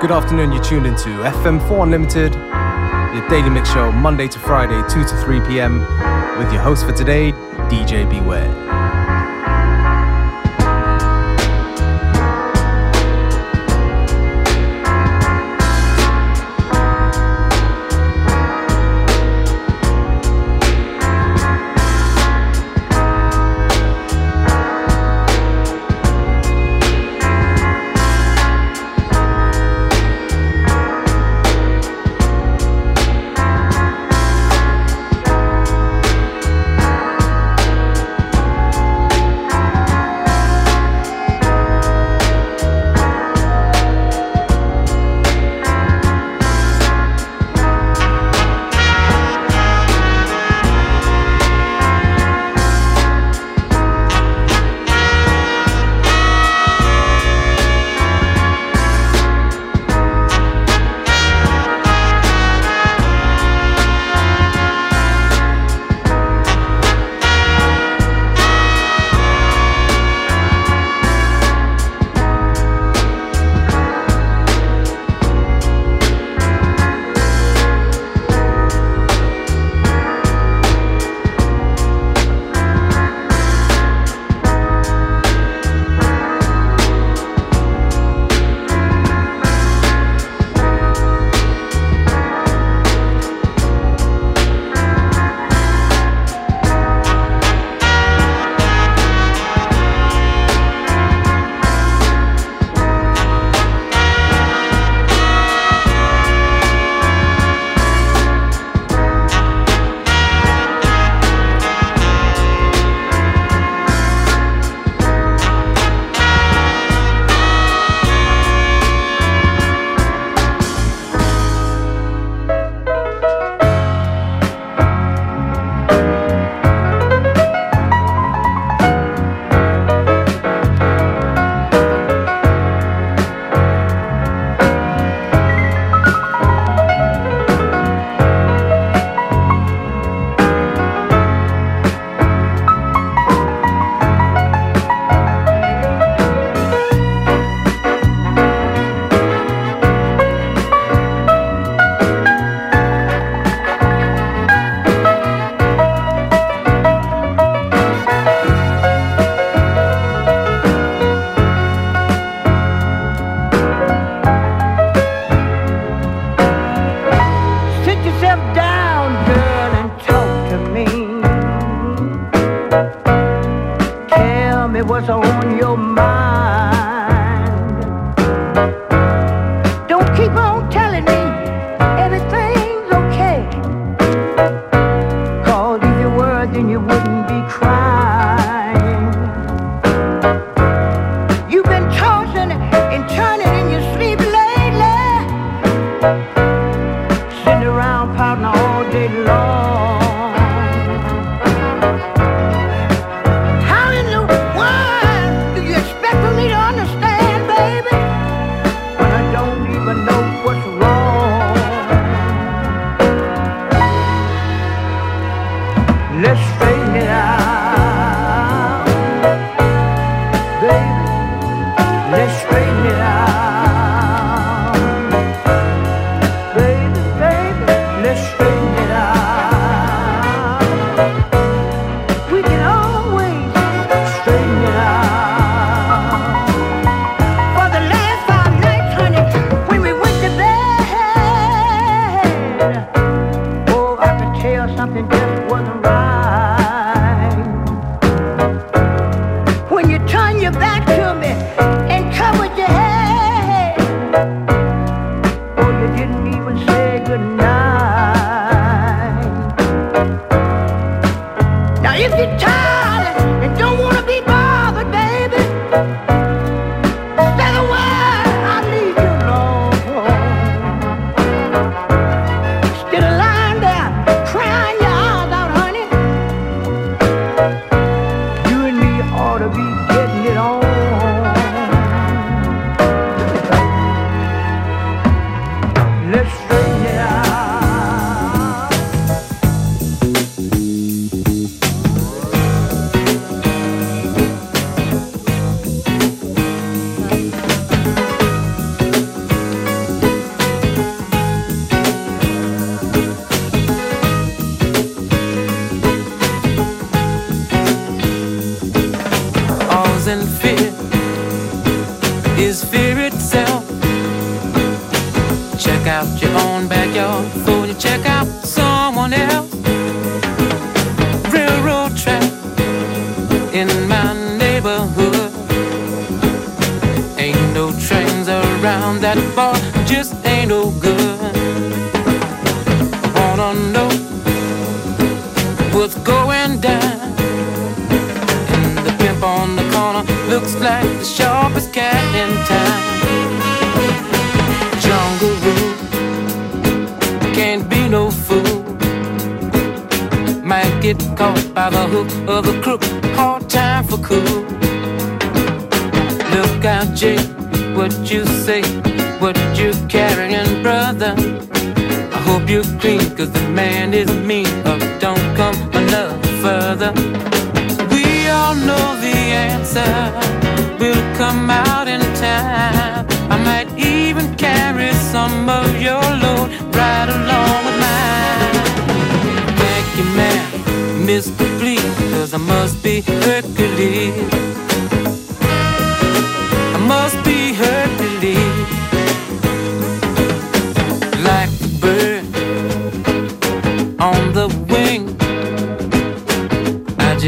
Good afternoon, you're tuned into FM4 Unlimited, your daily mix show, Monday to Friday, 2 to 3 p.m., with your host for today, DJ Beware.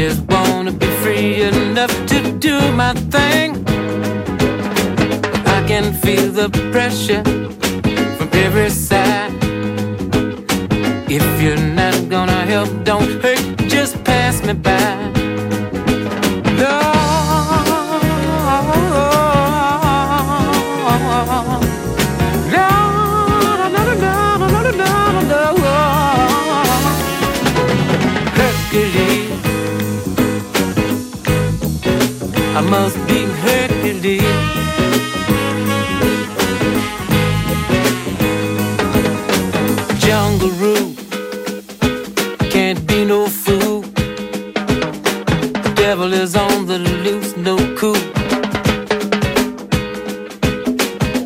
Just wanna be free enough to do my thing. I can feel the pressure from every side. If you're not gonna help, don't hurt, just pass me by. Must be Hercules. Jungle rule can't be no fool. Devil is on the loose, no cool.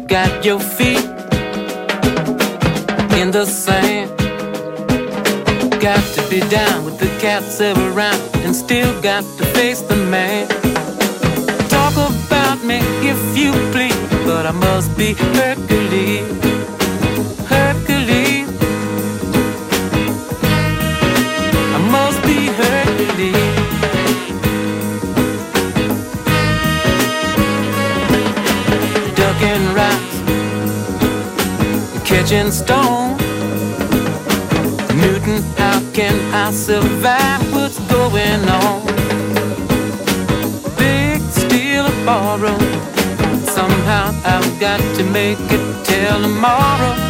Got your feet in the sand. Got to be down with the cats around and still got to face the man. Be Hercules. Make it till tomorrow.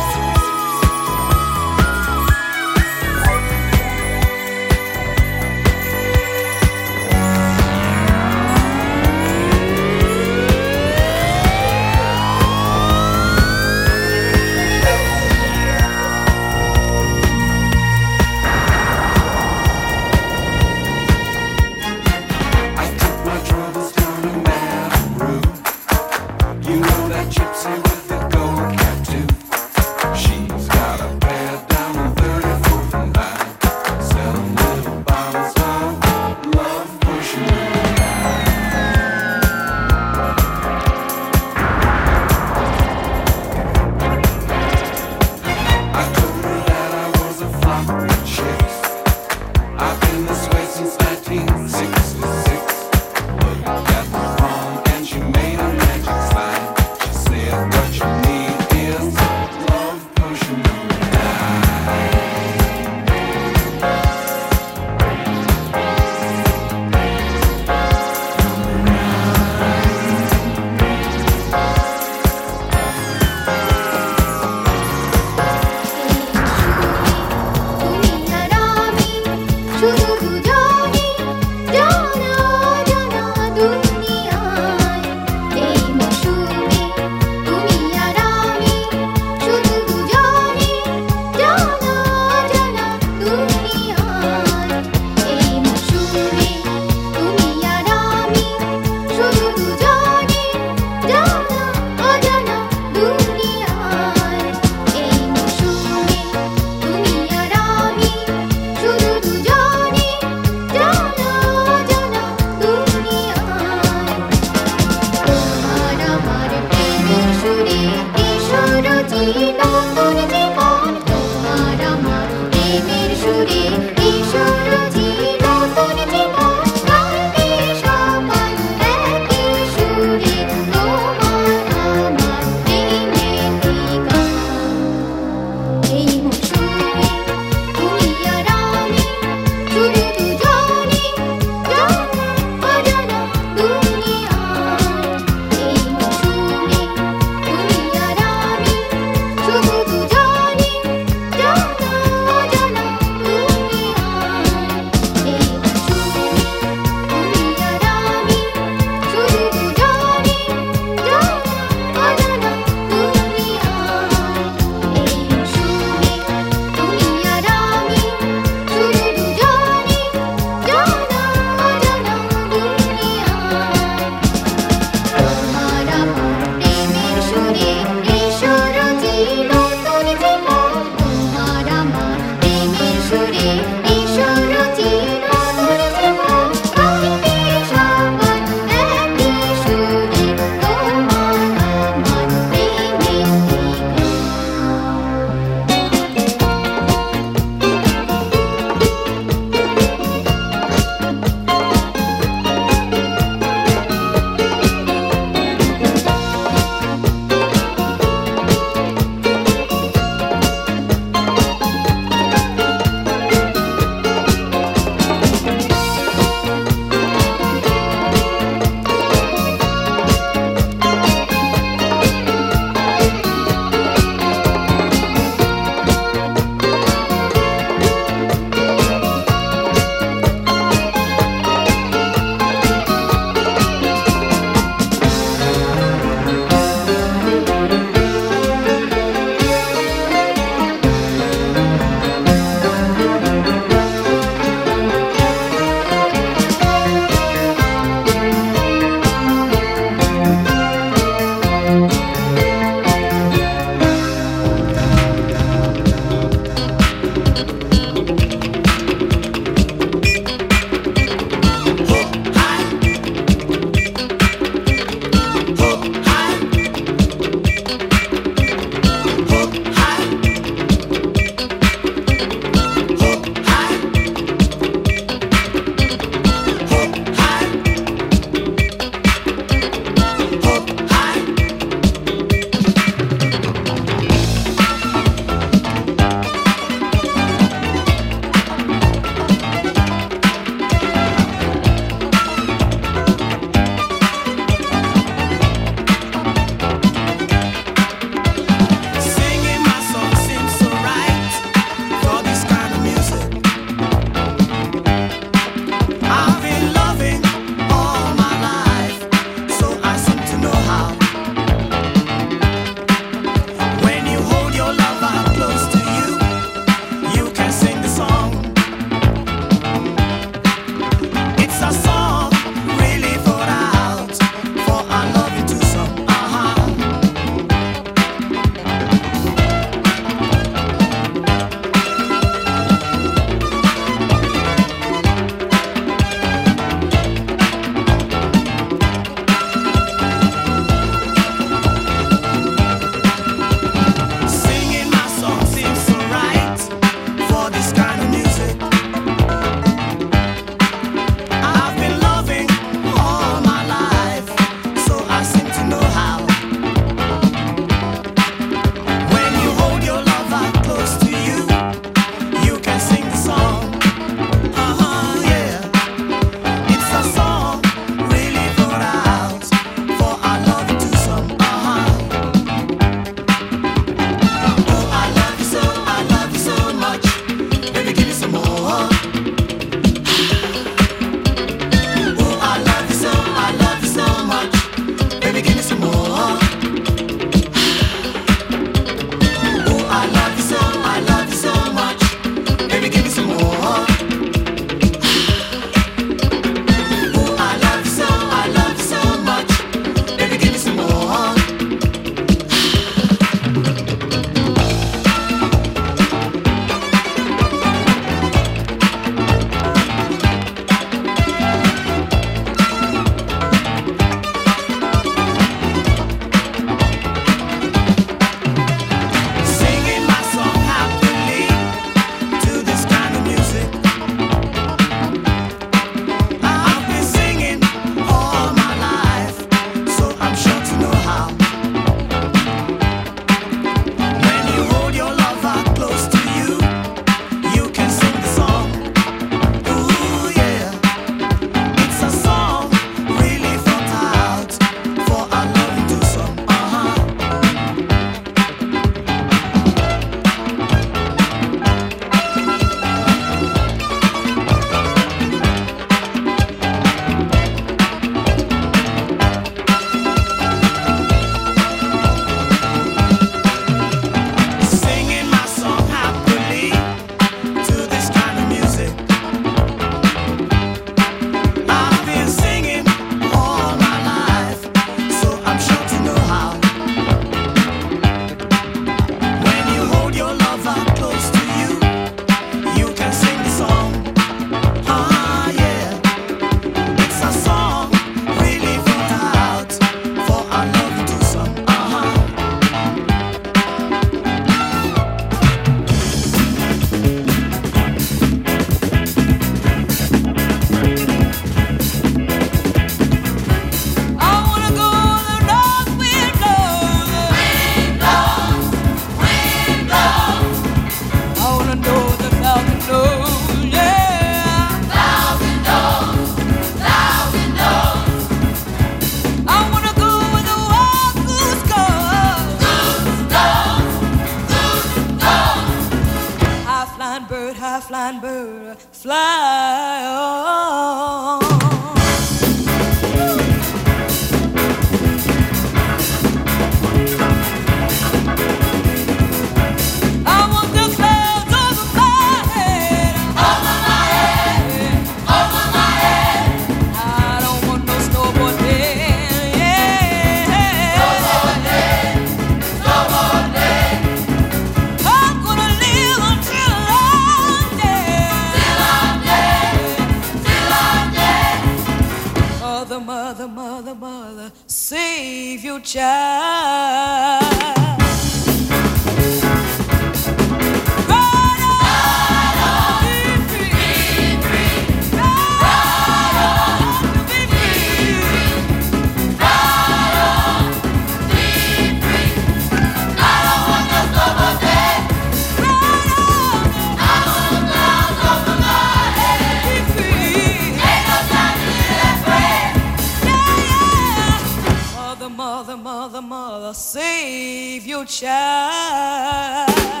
Save your child.